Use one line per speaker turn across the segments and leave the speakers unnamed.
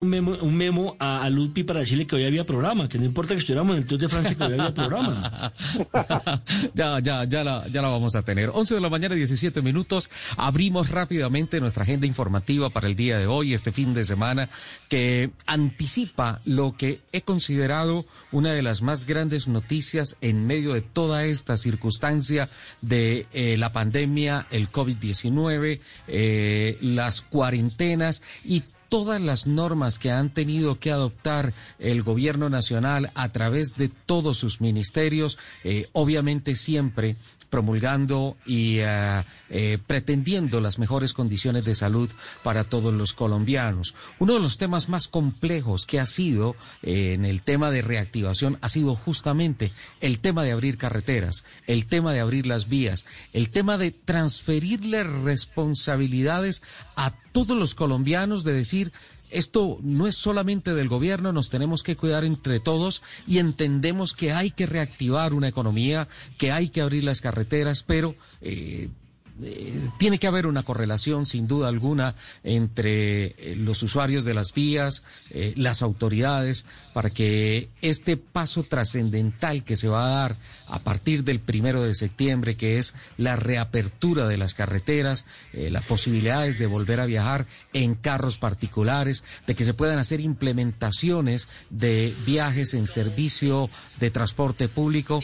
un memo, a, a Lupi para decirle que hoy había programa, que no importa que estuviéramos en el Tour de Francia, que hoy había programa.
ya, ya, ya la, ya la vamos a tener. 11 de la mañana, 17 minutos. Abrimos rápidamente nuestra agenda informativa para el día de hoy, este fin de semana, que anticipa lo que he considerado una de las más grandes noticias en medio de toda esta circunstancia de eh, la pandemia, el COVID-19, eh, las cuarentenas y todas las normas que han tenido que adoptar el gobierno nacional a través de todos sus ministerios, eh, obviamente siempre promulgando y uh, pretendiendo las mejores condiciones de salud para todos los colombianos. Uno de los temas más complejos que ha sido eh, en el tema de reactivación ha sido justamente el tema de abrir carreteras, el tema de abrir las vías, el tema de transferirle responsabilidades a todos los colombianos de decir esto no es solamente del gobierno, nos tenemos que cuidar entre todos y entendemos que hay que reactivar una economía, que hay que abrir las carreteras, pero eh, eh, tiene que haber una correlación, sin duda alguna, entre eh, los usuarios de las vías, eh, las autoridades, para que este paso trascendental que se va a dar a partir del primero de septiembre, que es la reapertura de las carreteras, las posibilidades de volver a viajar en carros particulares, de que se puedan hacer implementaciones de viajes en servicio de transporte público,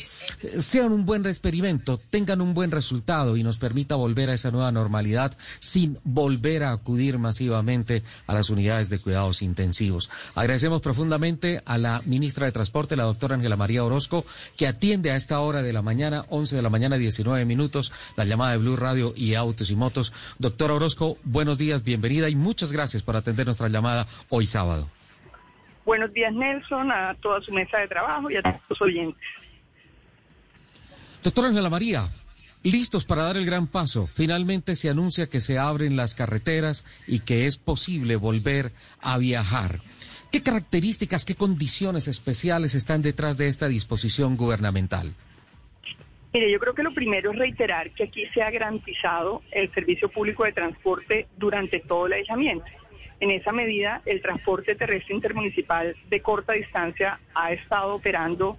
sean un buen experimento, tengan un buen resultado y nos permita volver a esa nueva normalidad sin volver a acudir masivamente a las unidades de cuidados intensivos. Agradecemos profundamente a la ministra de Transporte, la doctora Ángela María Orozco, que atiende a esta hora de la mañana, 11 de la mañana, 19 minutos, la llamada de Blue Radio y Autos y Motos. Doctora Orozco, buenos días, bienvenida y muchas gracias por atender nuestra llamada hoy sábado.
Buenos días, Nelson, a toda su mesa de trabajo y a todos los oyentes.
Doctora Ángela María, listos para dar el gran paso. Finalmente se anuncia que se abren las carreteras y que es posible volver a viajar. ¿Qué características, qué condiciones especiales están detrás de esta disposición gubernamental?
Mire, yo creo que lo primero es reiterar que aquí se ha garantizado el servicio público de transporte durante todo el aislamiento. En esa medida, el transporte terrestre intermunicipal de corta distancia ha estado operando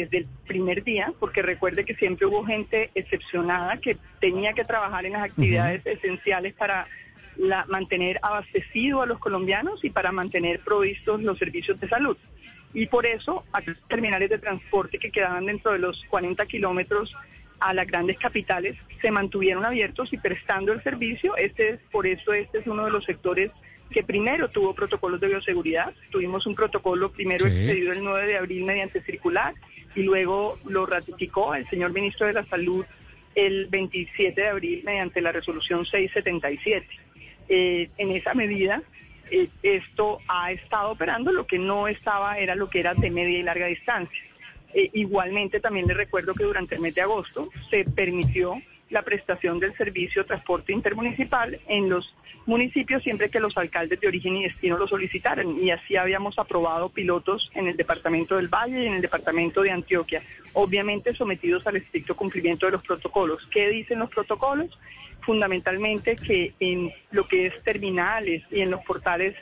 desde el primer día, porque recuerde que siempre hubo gente excepcionada que tenía que trabajar en las actividades esenciales para la, mantener abastecido a los colombianos y para mantener provistos los servicios de salud. Y por eso, aquellos terminales de transporte que quedaban dentro de los 40 kilómetros a las grandes capitales se mantuvieron abiertos y prestando el servicio. Este es, por eso este es uno de los sectores que primero tuvo protocolos de bioseguridad. Tuvimos un protocolo primero expedido el 9 de abril mediante circular y luego lo ratificó el señor ministro de la Salud el 27 de abril mediante la resolución 677. Eh, en esa medida, eh, esto ha estado operando, lo que no estaba era lo que era de media y larga distancia. Eh, igualmente, también le recuerdo que durante el mes de agosto se permitió la prestación del servicio de transporte intermunicipal en los municipios siempre que los alcaldes de origen y destino lo solicitaran. Y así habíamos aprobado pilotos en el departamento del Valle y en el departamento de Antioquia, obviamente sometidos al estricto cumplimiento de los protocolos. ¿Qué dicen los protocolos? fundamentalmente que en lo que es terminales y en los portales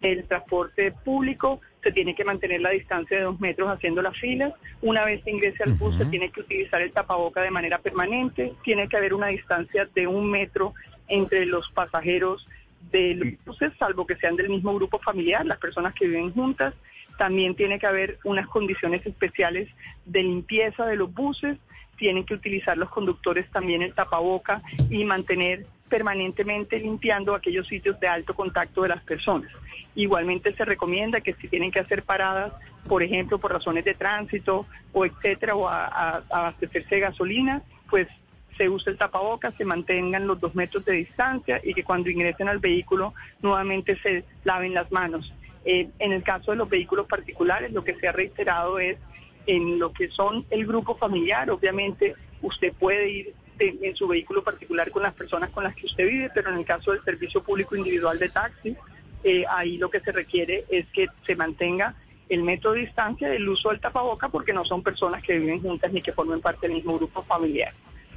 del transporte público se tiene que mantener la distancia de dos metros haciendo las filas. Una vez se ingrese al bus se tiene que utilizar el tapaboca de manera permanente. Tiene que haber una distancia de un metro entre los pasajeros de los buses, salvo que sean del mismo grupo familiar, las personas que viven juntas. También tiene que haber unas condiciones especiales de limpieza de los buses. Tienen que utilizar los conductores también el tapaboca y mantener permanentemente limpiando aquellos sitios de alto contacto de las personas. Igualmente se recomienda que si tienen que hacer paradas, por ejemplo, por razones de tránsito o etcétera, o a, abastecerse de gasolina, pues se use el tapabocas, se mantengan los dos metros de distancia y que cuando ingresen al vehículo nuevamente se laven las manos. Eh, en el caso de los vehículos particulares, lo que se ha reiterado es en lo que son el grupo familiar, obviamente usted puede ir en su vehículo particular con las personas con las que usted vive, pero en el caso del servicio público individual de taxi, eh, ahí lo que se requiere es que se mantenga el método de distancia del uso del tapaboca porque no son personas que viven juntas ni que formen parte del mismo grupo familiar.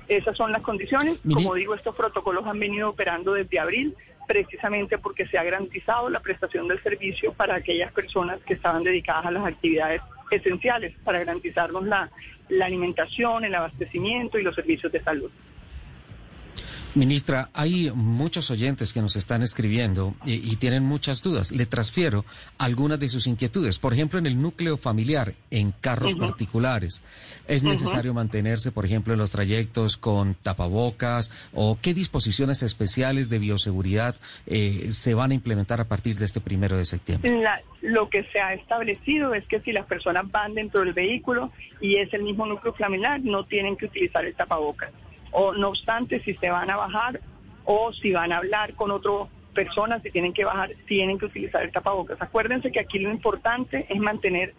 Esas son las condiciones. Como digo, estos protocolos han venido operando desde abril precisamente porque se ha garantizado la prestación del servicio para aquellas personas que estaban dedicadas a las actividades esenciales, para garantizarnos la, alimentación, el abastecimiento y los servicios de salud.
Ministra, hay muchos oyentes que nos están escribiendo y, tienen muchas dudas. Le transfiero algunas de sus inquietudes. Por ejemplo, en el núcleo familiar, en carros particulares, ¿es necesario mantenerse, por ejemplo, en los trayectos con tapabocas o qué disposiciones especiales de bioseguridad eh, se van a implementar a partir de este primero de septiembre?
lo que se ha establecido es que si las personas van dentro del vehículo y es el mismo núcleo familiar, no tienen que utilizar el tapabocas o no obstante, si se van a bajar o si van a hablar con otras personas, si tienen que bajar, tienen que utilizar el tapabocas. Acuérdense que aquí lo importante es mantener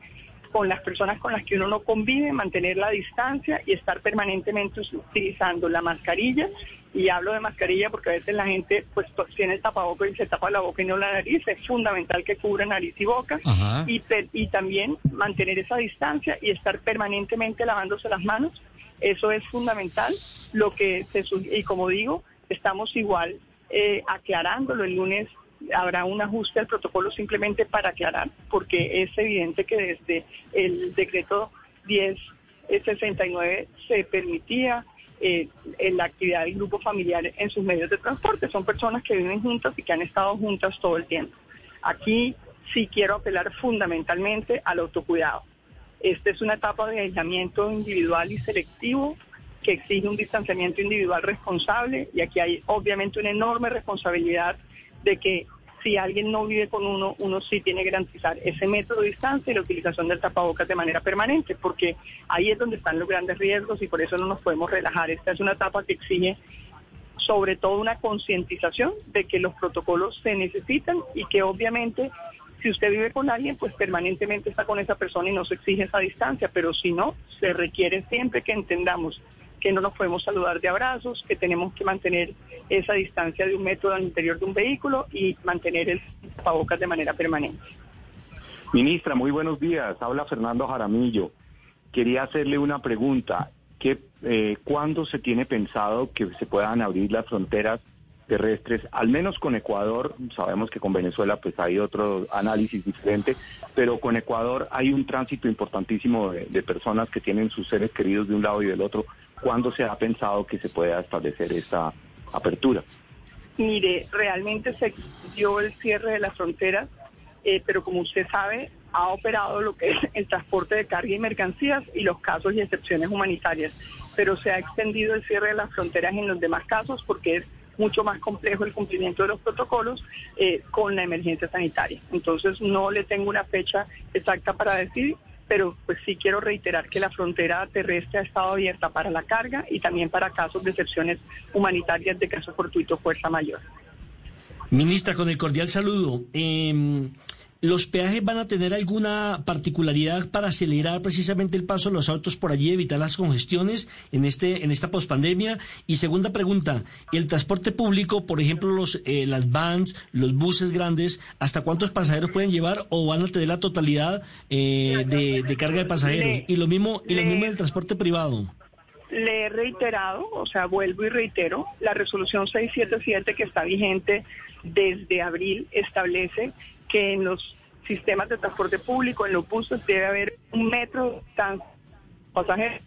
con las personas con las que uno no convive, mantener la distancia y estar permanentemente utilizando la mascarilla. Y hablo de mascarilla porque a veces la gente pues tiene el tapabocas y se tapa la boca y no la nariz. Es fundamental que cubra nariz y boca. Y, y también mantener esa distancia y estar permanentemente lavándose las manos eso es fundamental. Lo que se y como digo, estamos igual eh, aclarándolo. El lunes habrá un ajuste al protocolo simplemente para aclarar, porque es evidente que desde el decreto 1069 se permitía eh, la actividad del grupo familiar en sus medios de transporte. Son personas que viven juntas y que han estado juntas todo el tiempo. Aquí sí quiero apelar fundamentalmente al autocuidado. Esta es una etapa de aislamiento individual y selectivo que exige un distanciamiento individual responsable y aquí hay obviamente una enorme responsabilidad de que si alguien no vive con uno, uno sí tiene que garantizar ese método de distancia y la utilización del tapabocas de manera permanente, porque ahí es donde están los grandes riesgos y por eso no nos podemos relajar. Esta es una etapa que exige sobre todo una concientización de que los protocolos se necesitan y que obviamente si usted vive con alguien, pues permanentemente está con esa persona y no se exige esa distancia, pero si no, se requiere siempre que entendamos que no nos podemos saludar de abrazos, que tenemos que mantener esa distancia de un metro al interior de un vehículo y mantener el tapabocas de manera permanente.
Ministra, muy buenos días. Habla Fernando Jaramillo. Quería hacerle una pregunta. ¿Qué, eh, ¿Cuándo se tiene pensado que se puedan abrir las fronteras terrestres, al menos con Ecuador, sabemos que con Venezuela pues hay otro análisis diferente, pero con Ecuador hay un tránsito importantísimo de, personas que tienen sus seres queridos de un lado y del otro. ¿Cuándo se ha pensado que se pueda establecer esta apertura?
Mire, realmente se dio el cierre de las fronteras, eh, pero como usted sabe, ha operado lo que es el transporte de carga y mercancías y los casos y excepciones humanitarias, pero se ha extendido el cierre de las fronteras en los demás casos porque es mucho más complejo el cumplimiento de los protocolos eh, con la emergencia sanitaria. Entonces no le tengo una fecha exacta para decir, pero pues sí quiero reiterar que la frontera terrestre ha estado abierta para la carga y también para casos de excepciones humanitarias de caso fortuito fuerza mayor.
Ministra, con el cordial saludo. Eh, ¿Los peajes van a tener alguna particularidad para acelerar precisamente el paso de los autos por allí, evitar las congestiones en este en esta pospandemia? Y segunda pregunta, ¿el transporte público, por ejemplo, los eh, las vans, los buses grandes, hasta cuántos pasajeros pueden llevar o van a tener la totalidad eh, de, carga de pasajeros? y lo mismo y lo mismo el transporte privado.
Le he reiterado, o sea, vuelvo y reitero, la resolución 677 que está vigente desde abril establece que en los sistemas de transporte público, en los buses, debe haber un metro tan pasajeros.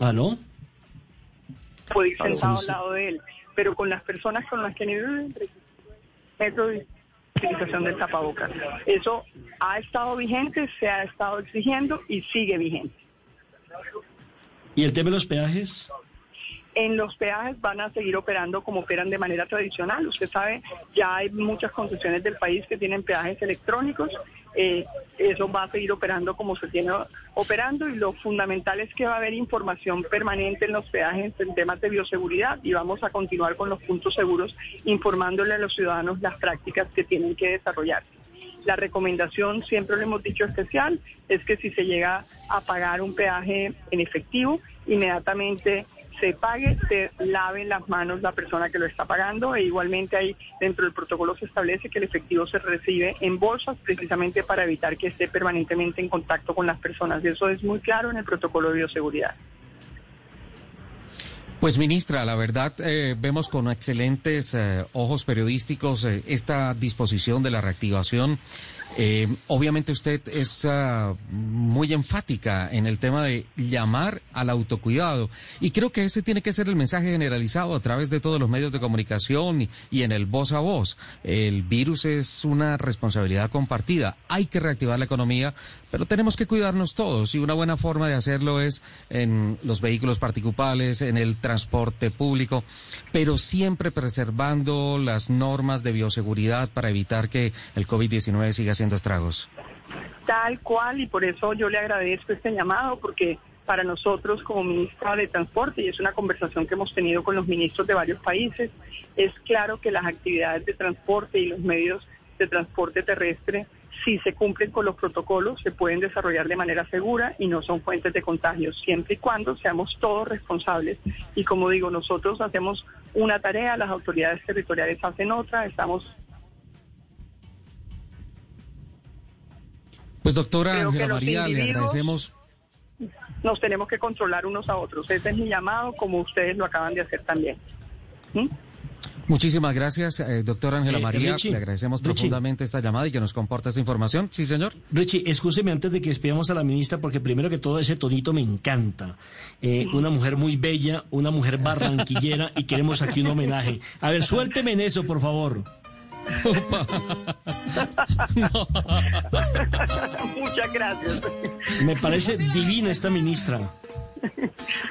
¿Aló?
Puede ir sentado al lado de él, pero con las personas con las que han metro de utilización del tapabocas. Eso ha estado vigente, se ha estado exigiendo y sigue vigente.
¿Y el tema de los peajes?
En los peajes van a seguir operando como operan de manera tradicional. Usted sabe, ya hay muchas concesiones del país que tienen peajes electrónicos. Eh, eso va a seguir operando como se tiene operando y lo fundamental es que va a haber información permanente en los peajes en temas de bioseguridad y vamos a continuar con los puntos seguros informándole a los ciudadanos las prácticas que tienen que desarrollarse. La recomendación, siempre lo hemos dicho especial, es que si se llega a pagar un peaje en efectivo, inmediatamente se pague, se lave las manos la persona que lo está pagando e igualmente ahí dentro del protocolo se establece que el efectivo se recibe en bolsas precisamente para evitar que esté permanentemente en contacto con las personas. Y eso es muy claro en el protocolo de bioseguridad.
Pues ministra, la verdad eh, vemos con excelentes eh, ojos periodísticos eh, esta disposición de la reactivación. Obviamente usted es uh, muy enfática en el tema de llamar al autocuidado y creo que ese tiene que ser el mensaje generalizado a través de todos los medios de comunicación y, y, en el voz a voz. El virus es una responsabilidad compartida. Hay que reactivar la economía, pero tenemos que cuidarnos todos y una buena forma de hacerlo es en los vehículos particulares, en el transporte público, pero siempre preservando las normas de bioseguridad para evitar que el COVID-19 siga siendo estragos.
Tal cual, y por eso yo le agradezco este llamado, porque para nosotros como ministra de Transporte, y es una conversación que hemos tenido con los ministros de varios países, es claro que las actividades de transporte y los medios de transporte terrestre, si se cumplen con los protocolos, se pueden desarrollar de manera segura y no son fuentes de contagio, siempre y cuando seamos todos responsables. Y como digo, nosotros hacemos una tarea, las autoridades territoriales hacen otra, estamos
Pues doctora Ángela María, le agradecemos.
Nos tenemos que controlar unos a otros. Ese es mi llamado, como ustedes lo acaban de hacer también. ¿Mm?
Muchísimas gracias, eh, doctora Ángela eh, María. Richie, le agradecemos Richie. profundamente esta llamada y que nos comporta esta información. Sí, señor.
Richie, escúcheme antes de que despidamos a la ministra, porque primero que todo ese tonito me encanta. Eh, una mujer muy bella, una mujer barranquillera y queremos aquí un homenaje. A ver, suélteme en eso, por favor.
no. Muchas gracias.
Me parece divina esta ministra.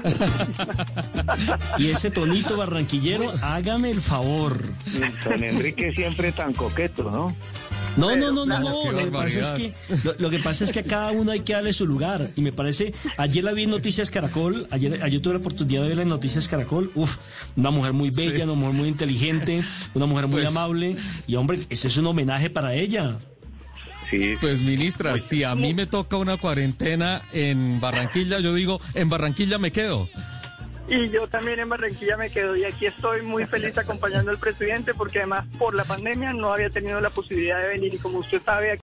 y ese tonito barranquillero, hágame el favor.
Don Enrique siempre tan coqueto, ¿no?
No, no, no, no, no. Lo que, pasa es que, lo, lo, que pasa es que a cada uno hay que darle su lugar. Y me parece, ayer la vi en Noticias Caracol, ayer, ayer tuve la oportunidad de verla en Noticias Caracol. Uf, una mujer muy bella, sí. una mujer muy inteligente, una mujer muy pues, amable. Y hombre, ese es un homenaje para ella.
Sí. Pues ministra, si a mí me toca una cuarentena en Barranquilla, yo digo, en Barranquilla me quedo.
Y yo también en Barranquilla me quedo y aquí estoy muy feliz acompañando al presidente porque además por la pandemia no había tenido la posibilidad de venir y como usted sabe